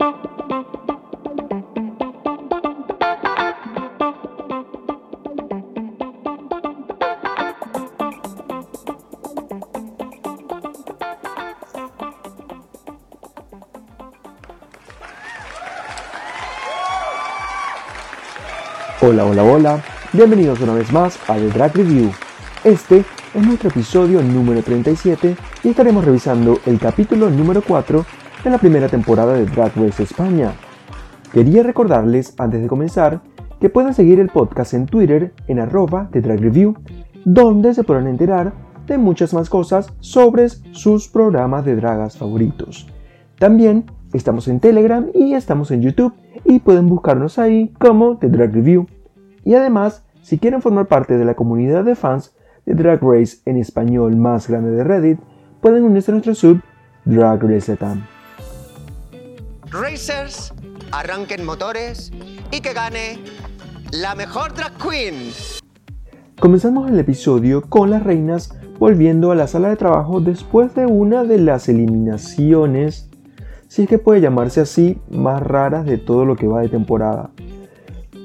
Hola, hola, hola, bienvenidos una vez más a The Drag Review. Este es nuestro episodio número 37 y estaremos revisando el capítulo número 4 de la primera temporada de Drag Race España. Quería recordarles antes de comenzar que pueden seguir el podcast en Twitter en arroba de Drag Review, donde se podrán enterar de muchas más cosas sobre sus programas de dragas favoritos. También estamos en Telegram y estamos en YouTube y pueden buscarnos ahí como The Drag Review. Y además, si quieren formar parte de la comunidad de fans de Drag Race en español más grande de Reddit, pueden unirse a nuestro sub Drag Race. Racers, arranquen motores y que gane la mejor drag queen. Comenzamos el episodio con las reinas volviendo a la sala de trabajo después de una de las eliminaciones si es que puede llamarse así, más raras de todo lo que va de temporada.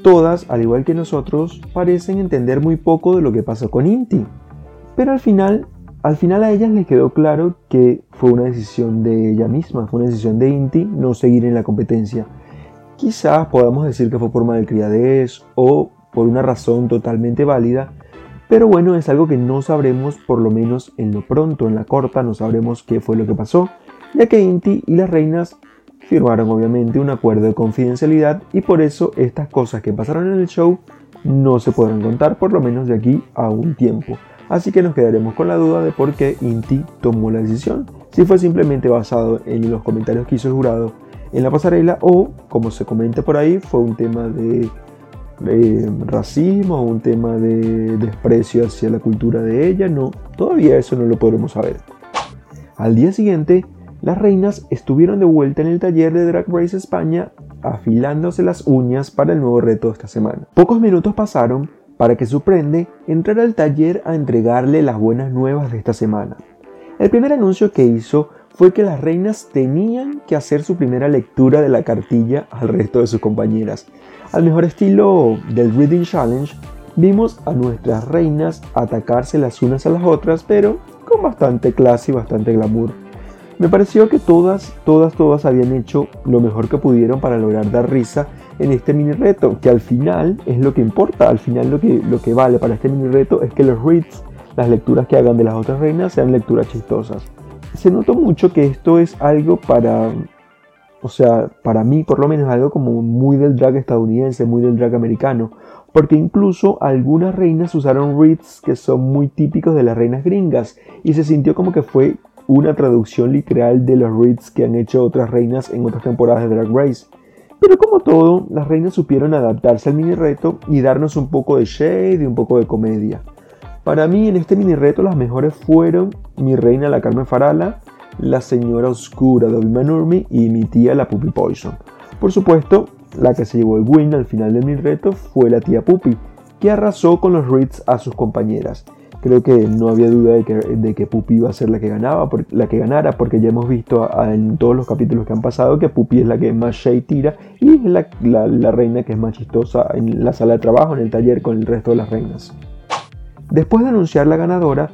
Todas, al igual que nosotros, parecen entender muy poco de lo que pasó con Inti, pero al final, al final a ellas les quedó claro que fue una decisión de ella misma, fue una decisión de Inti no seguir en la competencia. Quizás podamos decir que fue por malcriadez o por una razón totalmente válida, pero bueno, es algo que no sabremos por lo menos en lo pronto, en la corta, no sabremos qué fue lo que pasó ya que Inti y las reinas firmaron obviamente un acuerdo de confidencialidad y por eso estas cosas que pasaron en el show no se podrán contar por lo menos de aquí a un tiempo. Así que nos quedaremos con la duda de por qué Inti tomó la decisión. Si fue simplemente basado en los comentarios que hizo el jurado en la pasarela o, como se comenta por ahí, fue un tema de, de racismo un tema de desprecio hacia la cultura de ella. No, todavía eso no lo podremos saber. Al día siguiente, las reinas estuvieron de vuelta en el taller de Drag Race España afilándose las uñas para el nuevo reto de esta semana. Pocos minutos pasaron para que Suprende entrara al taller a entregarle las buenas nuevas de esta semana. El primer anuncio que hizo fue que las reinas tenían que hacer su primera lectura de la cartilla al resto de sus compañeras. Al mejor estilo del Reading Challenge, vimos a nuestras reinas atacarse las unas a las otras, pero con bastante clase y bastante glamour. Me pareció que todas, todas, todas habían hecho lo mejor que pudieron para lograr dar risa en este mini reto, que al final es lo que importa, al final lo que, lo que vale para este mini reto es que los reads, las lecturas que hagan de las otras reinas, sean lecturas chistosas. Se notó mucho que esto es algo para, o sea, para mí por lo menos algo como muy del drag estadounidense, muy del drag americano, porque incluso algunas reinas usaron reads que son muy típicos de las reinas gringas y se sintió como que fue una traducción literal de los reads que han hecho otras reinas en otras temporadas de Drag Race. Pero como todo, las reinas supieron adaptarse al mini reto y darnos un poco de shade y un poco de comedia. Para mí en este mini reto las mejores fueron mi reina la Carmen Farala, la señora oscura Dobby Manurmi y mi tía la Puppy Poison. Por supuesto, la que se llevó el win al final del mini reto fue la tía Puppy, que arrasó con los reads a sus compañeras. Creo que no había duda de que, de que Pupi iba a ser la que, ganaba, la que ganara, porque ya hemos visto en todos los capítulos que han pasado que Pupi es la que más shade tira y es la, la reina que es más chistosa en la sala de trabajo, en el taller con el resto de las reinas. Después de anunciar la ganadora,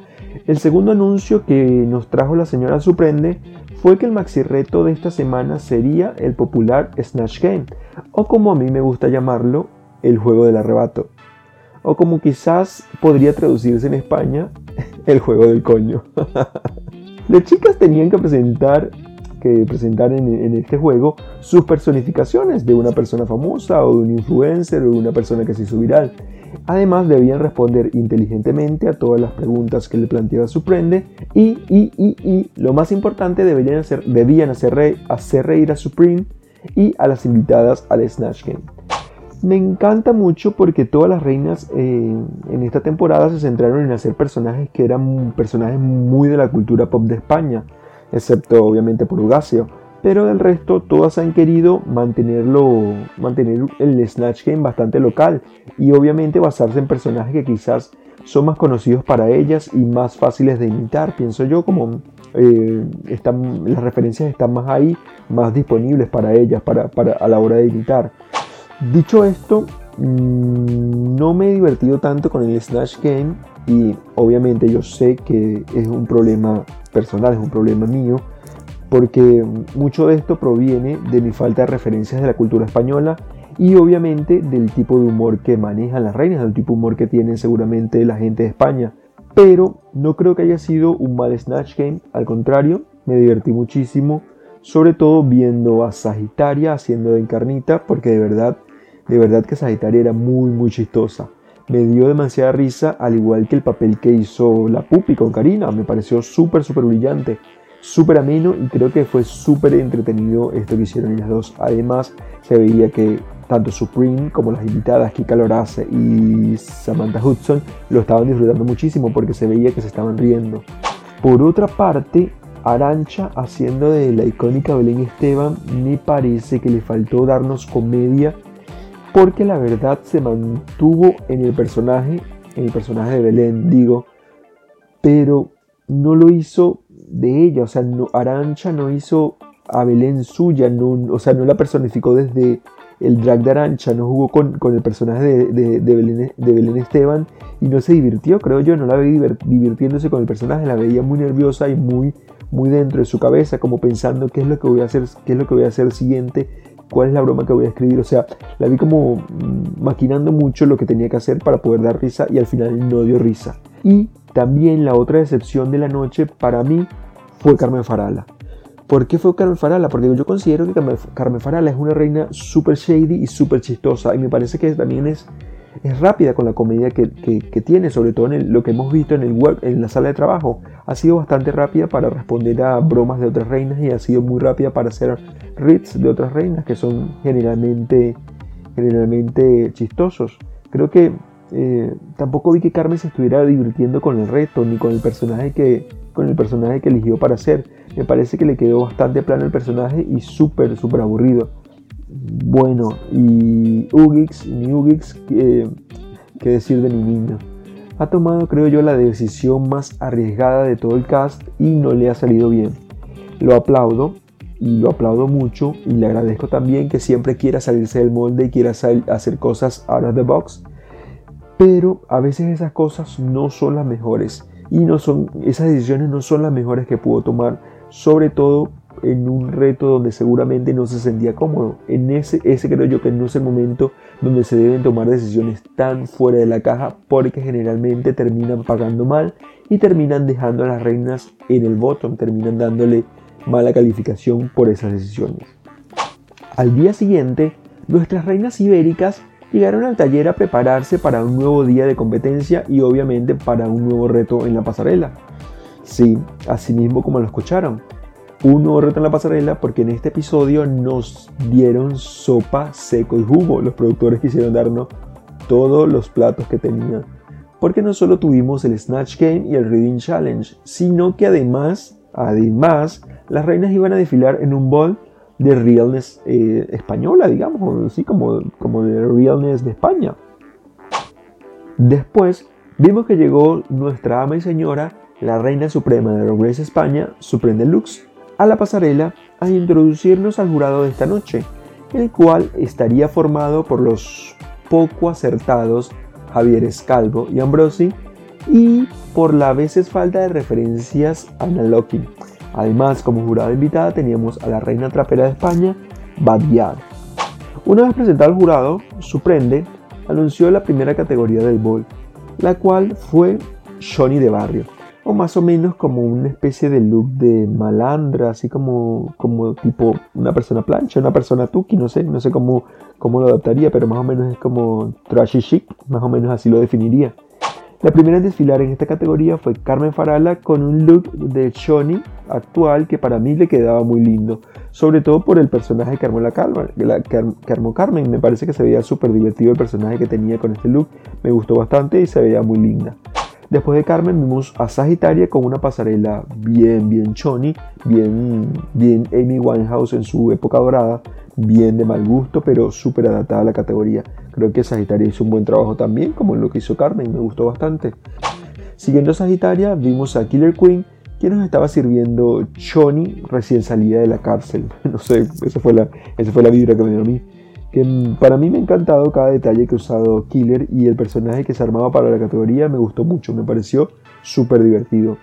el segundo anuncio que nos trajo la señora Suprende fue que el maxi reto de esta semana sería el popular Snatch Game, o como a mí me gusta llamarlo, el juego del arrebato o como quizás podría traducirse en España, el juego del coño. Las chicas tenían que presentar, que presentar en, este juego sus personificaciones de una persona famosa o de un influencer o de una persona que se hizo viral. Además debían responder inteligentemente a todas las preguntas que le planteaba su prende y, y, y, y lo más importante, debían hacer, debían hacer reír a Supreme y a las invitadas al Snatch Game. Me encanta mucho porque todas las reinas eh, en esta temporada se centraron en hacer personajes que eran personajes muy de la cultura pop de España, excepto obviamente por Ugacio. Pero del resto todas han querido mantenerlo, mantener el Snatch Game bastante local y obviamente basarse en personajes que quizás son más conocidos para ellas y más fáciles de imitar, pienso yo, como eh, están, las referencias están más ahí, más disponibles para ellas para, a la hora de editar. Dicho esto, mm, no me he divertido tanto con el Snatch Game y obviamente yo sé que es un problema personal, es un problema mío, porque mucho de esto proviene de mi falta de referencias de la cultura española y obviamente del tipo de humor que manejan las reinas, del tipo de humor que tienen seguramente la gente de España. Pero no creo que haya sido un mal Snatch Game, al contrario, me divertí muchísimo, sobre todo viendo a Sagitaria haciendo de encarnita, porque de verdad, de verdad que Sagitaria era muy, muy chistosa. Me dio demasiada risa, al igual que el papel que hizo la Pupi con Karina, me pareció súper, súper brillante súper ameno y creo que fue súper entretenido esto que hicieron ellas dos. Además, se veía que tanto Supreme como las invitadas Kika Lorace y Samantha Hudson lo estaban disfrutando muchísimo porque se veía que se estaban riendo. Por otra parte, Arancha haciendo de la icónica Belén Esteban me parece que le faltó darnos comedia porque la verdad se mantuvo en el personaje, en el personaje de Belén, digo, pero no lo hizo de ella, o sea, no, Arancha no hizo a Belén suya, o sea, no la personificó desde el drag de Arancha, no jugó con, el personaje de, Belén, Esteban y no se divirtió, creo yo, no la veía divirtiéndose con el personaje, la veía muy nerviosa y muy, muy dentro de su cabeza, como pensando qué es lo que voy a hacer, qué es lo que voy a hacer siguiente, cuál es la broma que voy a escribir, o sea, la vi como maquinando mucho lo que tenía que hacer para poder dar risa y al final no dio risa. Y también la otra decepción de la noche para mí fue Carmen Farala. ¿Por qué fue Carmen Farala? Porque yo considero que Carmen Farala es una reina súper shady y súper chistosa y me parece que también es, es rápida con la comedia que, tiene, sobre todo en lo que hemos visto en el en la sala de trabajo. Ha sido bastante rápida para responder a bromas de otras reinas y ha sido muy rápida para hacer reads de otras reinas que son generalmente, generalmente chistosos. Creo que eh, tampoco vi que Carmen se estuviera divirtiendo con el reto ni con el personaje que, con el personaje que eligió para hacer. Me parece que le quedó bastante plano el personaje y súper, súper aburrido. Bueno, y Ugix, mi Ugix, ¿qué decir de mi niño? Ha tomado, creo yo, la decisión más arriesgada de todo el cast y no le ha salido bien. Lo aplaudo y lo aplaudo mucho y le agradezco también que siempre quiera salirse del molde y quiera hacer cosas out of the box pero a veces esas cosas no son las mejores y no son, esas decisiones no son las mejores que pudo tomar, sobre todo en un reto donde seguramente no se sentía cómodo. En ese, ese creo yo que no es el momento donde se deben tomar decisiones tan fuera de la caja porque generalmente terminan pagando mal y terminan dejando a las reinas en el bottom, terminan dándole mala calificación por esas decisiones. Al día siguiente, nuestras reinas ibéricas llegaron al taller a prepararse para un nuevo día de competencia y obviamente para un nuevo reto en la pasarela. Sí, así mismo como lo escucharon. Un reto en la pasarela porque en este episodio nos dieron sopa, seco y jugo. Los productores quisieron darnos todos los platos que tenían. Porque no solo tuvimos el Snatch Game y el Reading Challenge, sino que además, además, las reinas iban a desfilar en un bol de realness eh, española, digamos, así como, como de realness de España. Después vimos que llegó nuestra ama y señora, la reina suprema de Race España, Supreme Deluxe, a la pasarela a introducirnos al jurado de esta noche, el cual estaría formado por los poco acertados Javier Escalvo y Ambrosi y por la veces falta de referencias a Ana Además, como jurada invitada teníamos a la reina trapera de España, Badiar. Una vez presentado al jurado, Suprende anunció la primera categoría del bol, la cual fue Johnny de Barrio, o más o menos como una especie de look de malandra, así como, como tipo una persona plancha, una persona tuki, no sé, no sé cómo, cómo lo adaptaría, pero más o menos es como trashy chic, más o menos así lo definiría. La primera en desfilar en esta categoría fue Carmen Farala con un look de Shoni actual que para mí le quedaba muy lindo, sobre todo por el personaje que armó, la que armó Carmen. Me parece que se veía súper divertido el personaje que tenía con este look, me gustó bastante y se veía muy linda. Después de Carmen vimos a Sagitaria con una pasarela bien, bien choni, bien, bien Amy Winehouse en su época dorada, bien de mal gusto, pero súper adaptada a la categoría. Creo que Sagitaria hizo un buen trabajo también, como lo que hizo Carmen, me gustó bastante. Siguiendo Sagitaria, vimos a Killer Queen quien nos estaba sirviendo Choni recién salida de la cárcel. No sé, esa fue la, esa fue la vibra que me dio a mí. Que para mí me ha encantado cada detalle que ha usado Killer y el personaje que se armaba para la categoría me gustó mucho, me pareció súper divertido.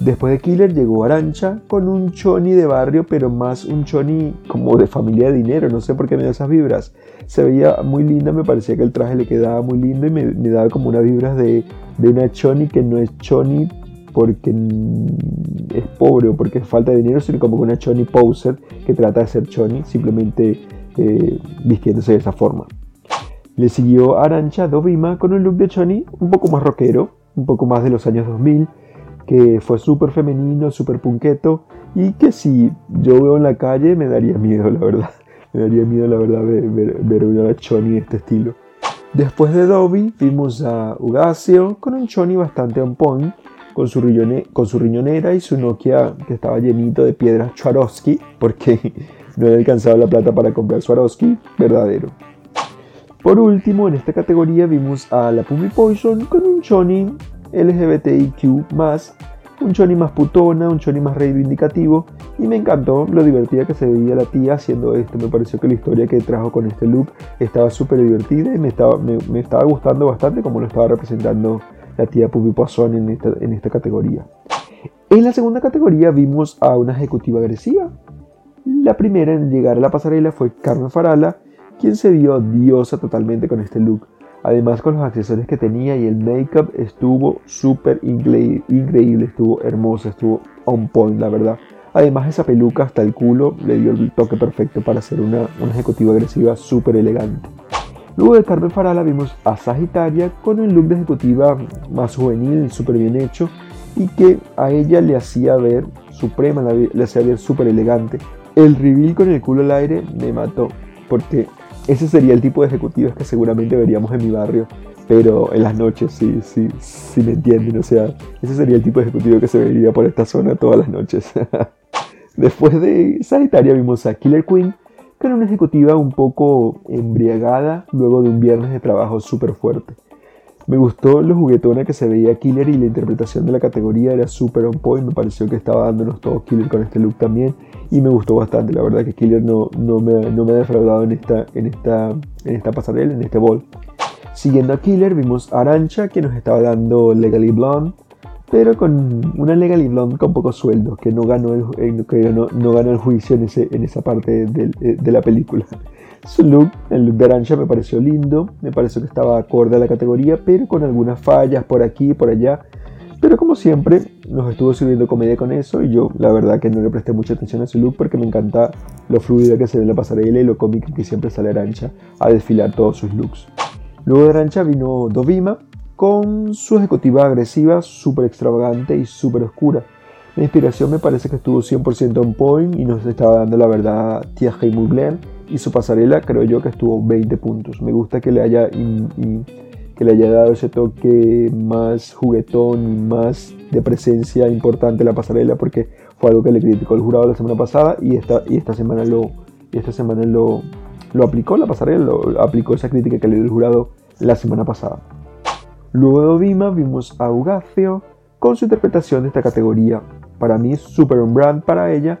Después de Killer llegó Arancha con un choni de barrio, pero más un choni como de familia de dinero, no sé por qué me da esas vibras. Se veía muy linda, me parecía que el traje le quedaba muy lindo y me, daba como unas vibras de, de, una choni que no es choni porque es pobre o porque falta de dinero, sino como una choni poser que trata de ser choni, simplemente eh, vistiéndose de esa forma. Le siguió Arancha Dovima con un look de choni un poco más rockero, un poco más de los años 2000 que fue súper femenino, súper punqueto y que si yo veo en la calle me daría miedo, la verdad. Me daría miedo, la verdad, ver, ver, una Choni de este estilo. Después de Dobby vimos a Ugacio con un Choni bastante on point, con su, su riñonera y su Nokia que estaba llenito de piedras Swarovski, porque no había alcanzado la plata para comprar Swarovski verdadero. Por último, en esta categoría vimos a la Pumi Poison con un Choni LGBTIQ+, un choni más putona, un choni más reivindicativo y me encantó lo divertida que se veía la tía haciendo esto. Me pareció que la historia que trajo con este look estaba súper divertida y me estaba, me, estaba gustando bastante como lo estaba representando la tía Pupi Poisson en esta, en esta categoría. En la segunda categoría vimos a una ejecutiva agresiva. La primera en llegar a la pasarela fue Carmen Farala, quien se vio diosa totalmente con este look. Además con los accesorios que tenía y el make-up estuvo súper increíble, estuvo hermoso, estuvo on point, la verdad. Además esa peluca hasta el culo le dio el toque perfecto para ser una, ejecutiva agresiva súper elegante. Luego de Carmen Farala vimos a Sagitaria con un look de ejecutiva más juvenil, súper bien hecho y que a ella le hacía ver suprema, le hacía ver súper elegante. El reveal con el culo al aire me mató porque ese sería el tipo de ejecutivos que seguramente veríamos en mi barrio, pero en las noches, sí, sí, sí me entienden. O sea, ese sería el tipo de ejecutivo que se vería por esta zona todas las noches. Después de Sagitaria vimos a Killer Queen, que era una ejecutiva un poco embriagada luego de un viernes de trabajo súper fuerte. Me gustó lo juguetona que se veía Killer y la interpretación de la categoría era súper on point. Me pareció que estaba dándonos todo Killer con este look también y me gustó bastante. La verdad que Killer no, no, me, no me ha defraudado en esta, en, esta, en esta pasarela, en este ball. Siguiendo a Killer vimos a Arancha que nos estaba dando Legally Blonde, pero con una Legally Blonde con pocos sueldos, que no ganó el, eh, que no, no ganó el juicio en, ese, en esa parte de, eh, de la película. Su look, el look de Arancha me pareció lindo, me pareció que estaba acorde a la categoría, pero con algunas fallas por aquí y por allá. Pero como siempre, nos estuvo sirviendo comedia con eso y yo la verdad que no le presté mucha atención a su look porque me encanta lo fluida que se ve en la pasarela y lo cómico que siempre sale Arancha a desfilar todos sus looks. Luego de Arancha vino Dovima con su ejecutiva agresiva, súper extravagante y súper oscura. La inspiración me parece que estuvo 100% on point y nos estaba dando la verdad Thierry Mugler y su pasarela creo yo que estuvo 20 puntos. Me gusta que le haya, que le haya dado ese toque más juguetón y más de presencia importante la pasarela porque fue algo que le criticó el jurado la semana pasada y esta, y esta semana, lo, esta semana lo, lo aplicó la pasarela, aplicó esa crítica que le dio el jurado la semana pasada. Luego de Ovima vimos a Ugacio con su interpretación de esta categoría. Para mí super brand para ella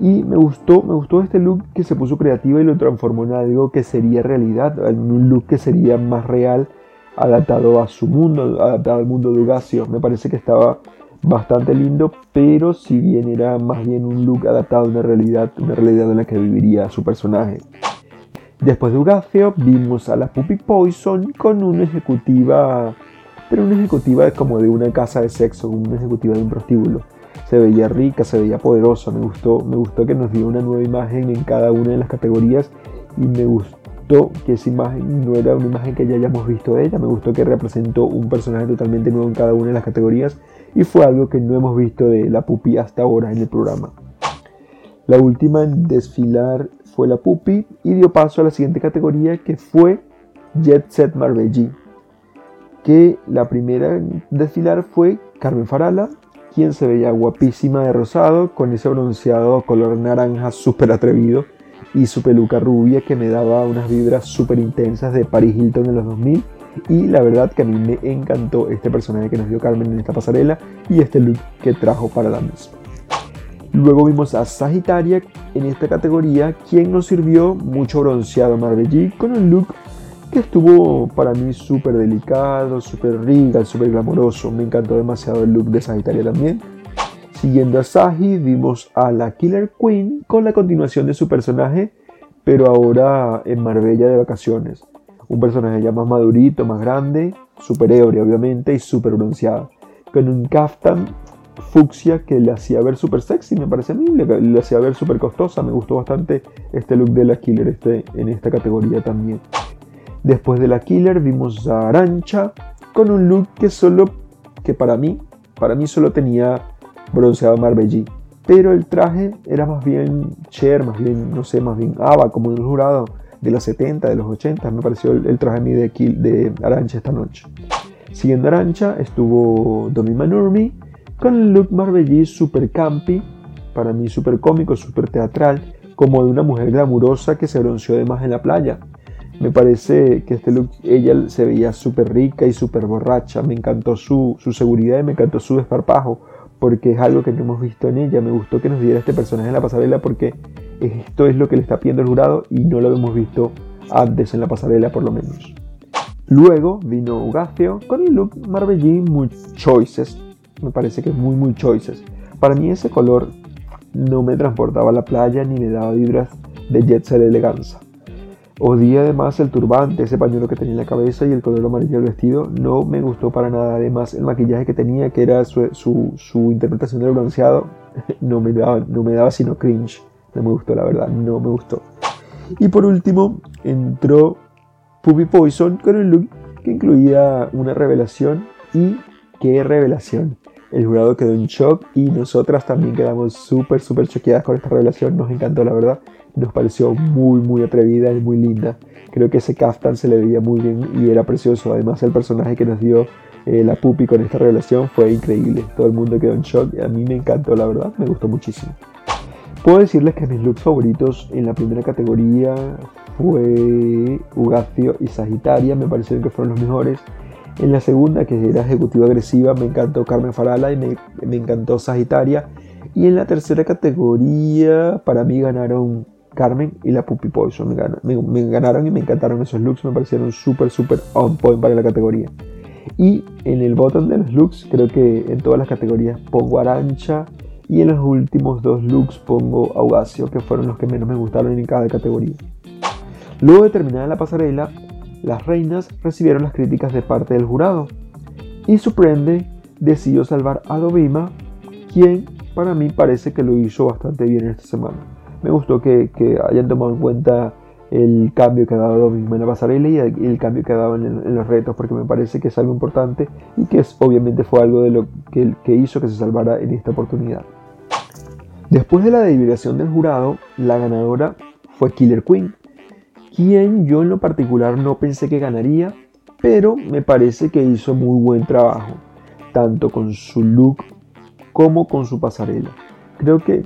y me gustó, me gustó este look que se puso creativa y lo transformó en algo que sería realidad, en un look que sería más real, adaptado a su mundo, adaptado al mundo de Ugacio. Me parece que estaba bastante lindo, pero si bien era más bien un look adaptado a una realidad, una realidad en la que viviría su personaje. Después de Ugacio vimos a la Puppy Poison con una ejecutiva, pero una ejecutiva como de una casa de sexo, una ejecutiva de un prostíbulo se veía rica, se veía poderosa, me gustó, me gustó que nos dio una nueva imagen en cada una de las categorías y me gustó que esa imagen no era una imagen que ya hayamos visto de ella, me gustó que representó un personaje totalmente nuevo en cada una de las categorías y fue algo que no hemos visto de la Pupi hasta ahora en el programa. La última en desfilar fue la Pupi y dio paso a la siguiente categoría que fue Jet Set Marbelli. Que la primera en desfilar fue Carmen Farala, quien se veía guapísima de rosado, con ese bronceado color naranja súper atrevido y su peluca rubia que me daba unas vibras súper intensas de Paris Hilton en los 2000 Y la verdad que a mí me encantó este personaje que nos dio Carmen en esta pasarela y este look que trajo para la misma. Luego vimos a Sagitaria en esta categoría, quien nos sirvió mucho bronceado Marbellí con un look que estuvo para mí súper delicado, súper regal, súper glamoroso. Me encantó demasiado el look de Sagitaria también. Siguiendo a Sagi, vimos a la Killer Queen con la continuación de su personaje, pero ahora en Marbella de vacaciones. Un personaje ya más madurito, más grande, súper ebrio obviamente y súper bronceado. Con un kaftan fucsia que le hacía ver súper sexy, me parece a mí, le, hacía ver súper costosa. Me gustó bastante este look de la Killer este, en esta categoría también. Después de la Killer vimos a Arancha con un look que solo, que para mí, para mí solo tenía bronceado Marbellí. Pero el traje era más bien Cher, más bien, no sé, más bien Ava, como el jurado de los 70, de los 80. Me pareció el, traje de, de Arancha esta noche. Siguiendo Arancha estuvo Domi Manurmi con el look Marbellí super campi, para mí super cómico, super teatral, como de una mujer glamurosa que se bronceó de más en la playa. Me parece que este look, ella se veía súper rica y súper borracha. Me encantó su, su, seguridad y me encantó su desparpajo porque es algo que no hemos visto en ella. Me gustó que nos diera este personaje en la pasarela porque esto es lo que le está pidiendo el jurado y no lo hemos visto antes en la pasarela por lo menos. Luego vino Ugacio con el look Marbellí muy choices. Me parece que es muy muy choices. Para mí ese color no me transportaba a la playa ni me daba vibras de jet set elegancia. Odié además el turbante, ese pañuelo que tenía en la cabeza y el color amarillo del vestido. No me gustó para nada. Además, el maquillaje que tenía, que era su, su, interpretación del bronceado, no me, daba, no me daba sino cringe. No me gustó, la verdad, no me gustó. Y por último, entró Puppy Poison con un look que incluía una revelación. Y qué revelación. El jurado quedó en shock y nosotras también quedamos súper, súper choqueadas con esta revelación. Nos encantó, la verdad nos pareció muy muy atrevida y muy linda. Creo que ese kaftan se le veía muy bien y era precioso. Además el personaje que nos dio eh, la pupi con esta revelación fue increíble. Todo el mundo quedó en shock a mí me encantó, la verdad, me gustó muchísimo. Puedo decirles que mis looks favoritos en la primera categoría fue Ugacio y Sagitaria, me parecieron que fueron los mejores. En la segunda, que era ejecutiva agresiva, me encantó Carmen Farala y me, me encantó Sagitaria. Y en la tercera categoría, para mí ganaron Carmen y la Puppy Poison. Me, ganaron y me encantaron esos looks, me parecieron súper, súper on point para la categoría. Y en el bottom de los looks, creo que en todas las categorías pongo Arancha y en los últimos dos looks pongo Augacio, que fueron los que menos me gustaron en cada categoría. Luego de terminar la pasarela, las reinas recibieron las críticas de parte del jurado y Suprende decidió salvar a Dovima, quien para mí parece que lo hizo bastante bien esta semana me gustó que, hayan tomado en cuenta el cambio que ha dado en la pasarela y el, cambio que ha dado en, los retos, porque me parece que es algo importante y que es, obviamente fue algo de lo que, que hizo que se salvara en esta oportunidad. Después de la deliberación del jurado, la ganadora fue Killer Queen, quien yo en lo particular no pensé que ganaría, pero me parece que hizo muy buen trabajo, tanto con su look como con su pasarela. Creo que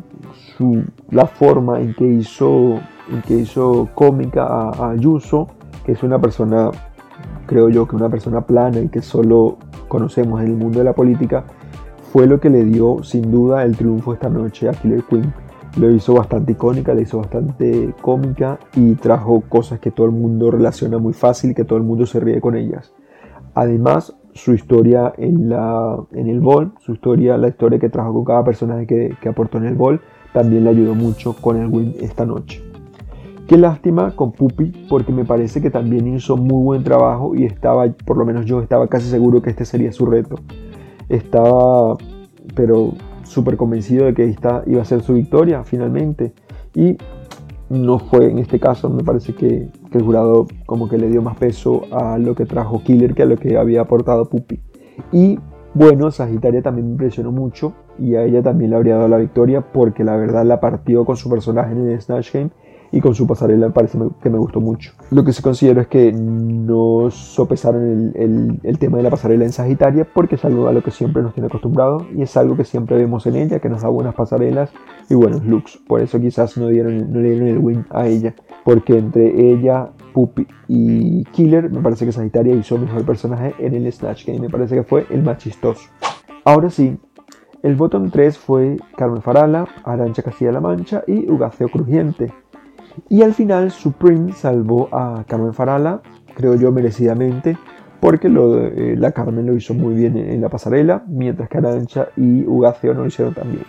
la forma en que hizo, en que hizo cómica a, Ayuso, que es una persona, creo yo, que una persona plana y que solo conocemos en el mundo de la política, fue lo que le dio sin duda el triunfo esta noche a Killer Queen. Lo hizo bastante icónica, le hizo bastante cómica y trajo cosas que todo el mundo relaciona muy fácil y que todo el mundo se ríe con ellas. Además, su historia en, la, en el bol, su historia, la historia que trajo con cada personaje que, que aportó en el bol, también le ayudó mucho con el win esta noche. Qué lástima con Pupi porque me parece que también hizo muy buen trabajo y estaba, por lo menos yo estaba casi seguro que este sería su reto. Estaba, pero súper convencido de que esta iba a ser su victoria finalmente. Y no fue en este caso, me parece que, que, el jurado como que le dio más peso a lo que trajo Killer que a lo que había aportado Pupi. Y bueno, Sagitaria también me impresionó mucho y a ella también le habría dado la victoria porque la verdad la partió con su personaje en el Snatch Game y con su pasarela parece que me gustó mucho. Lo que sí considero es que no sopesaron el, tema de la pasarela en Sagitaria porque es algo a lo que siempre nos tiene acostumbrado y es algo que siempre vemos en ella, que nos da buenas pasarelas y buenos looks. Por eso quizás no dieron, no le dieron el win a ella, porque entre ella Puppy y Killer, me parece que Sagitaria hizo mejor personaje en el Snatch Game. Me parece que fue el más chistoso. Ahora sí, el botón 3 fue Carmen Farala, Arancha Castilla-La Mancha y Ugaceo Crujiente. Y al final Supreme salvó a Carmen Farala, creo yo merecidamente, porque eh, la Carmen lo hizo muy bien en, la pasarela, mientras que Arancha y Ugaceo no lo hicieron tan bien.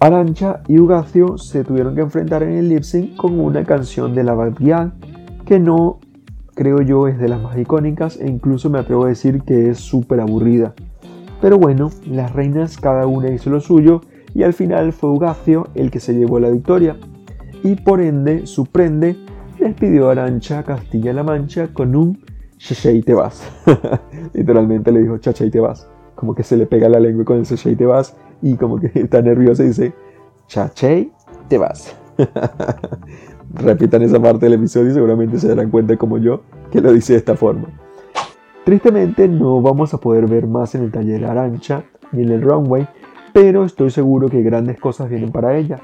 Arancha y Ugacio se tuvieron que enfrentar en el lip sync con una canción de la Barbial que no creo yo es de las más icónicas e incluso me atrevo a decir que es súper aburrida. Pero bueno, las reinas cada una hizo lo suyo y al final fue Ugacio el que se llevó la victoria y por ende su prende despidió a Arancha Castilla-La Mancha con un chaché y te vas. Literalmente le dijo chaché y te vas. Como que se le pega la lengua con el chaché y te vas y como que está nervioso y dice, chaché, te vas. Repitan esa parte del episodio y seguramente se darán cuenta como yo que lo dice de esta forma. Tristemente no vamos a poder ver más en el taller Arancha ni en el runway, pero estoy seguro que grandes cosas vienen para ella.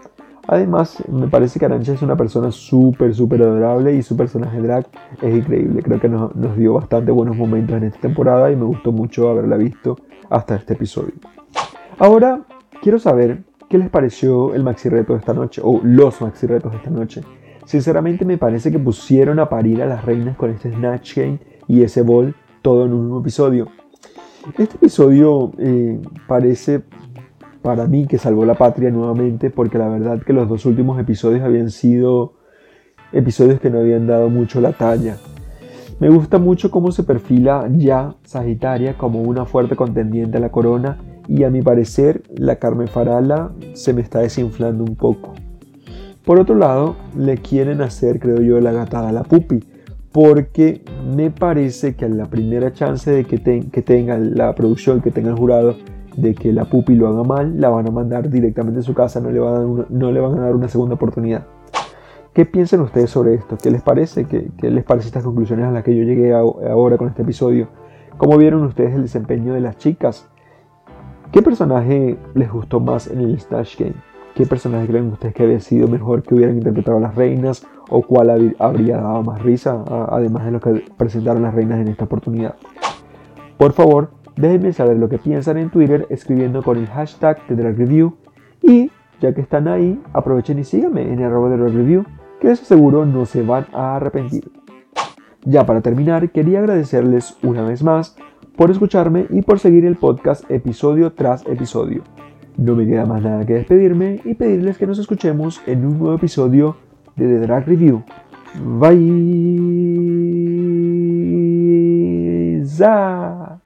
Además, me parece que Arancha es una persona súper, súper adorable y su personaje drag es increíble. Creo que nos, dio bastante buenos momentos en esta temporada y me gustó mucho haberla visto hasta este episodio. Ahora quiero saber qué les pareció el maxi reto de esta noche, o los maxi retos de esta noche. Sinceramente me parece que pusieron a parir a las reinas con este Snatch Game y ese ball todo en un mismo episodio. Este episodio eh, parece para mí que salvó la patria nuevamente porque la verdad que los dos últimos episodios habían sido episodios que no habían dado mucho la talla. Me gusta mucho cómo se perfila ya Sagitaria como una fuerte contendiente a la corona y a mi parecer la Carmen Farala se me está desinflando un poco. Por otro lado, le quieren hacer, creo yo, la gatada a la pupi, porque me parece que a la primera chance de que, que tenga la producción, que tenga el jurado, de que la pupi lo haga mal, la van a mandar directamente a su casa, no le, van a dar no le van a dar una segunda oportunidad. ¿Qué piensan ustedes sobre esto? ¿Qué les parece? ¿Qué, qué les parece estas conclusiones a las que yo llegué ahora con este episodio? ¿Cómo vieron ustedes el desempeño de las chicas? ¿Qué personaje les gustó más en el Snatch Game? ¿Qué personaje creen ustedes que había sido mejor que hubieran interpretado las reinas? ¿O cuál habría dado más risa, además de lo que presentaron las reinas en esta oportunidad? Por favor, déjenme saber lo que piensan en Twitter escribiendo con el hashtag de Drag Review. Y ya que están ahí, aprovechen y síganme en arroba de Drag Review, que eso seguro no se van a arrepentir. Ya para terminar, quería agradecerles una vez más por escucharme y por seguir el podcast episodio tras episodio. No me queda más nada que despedirme y pedirles que nos escuchemos en un nuevo episodio de The Drag Review. Bye.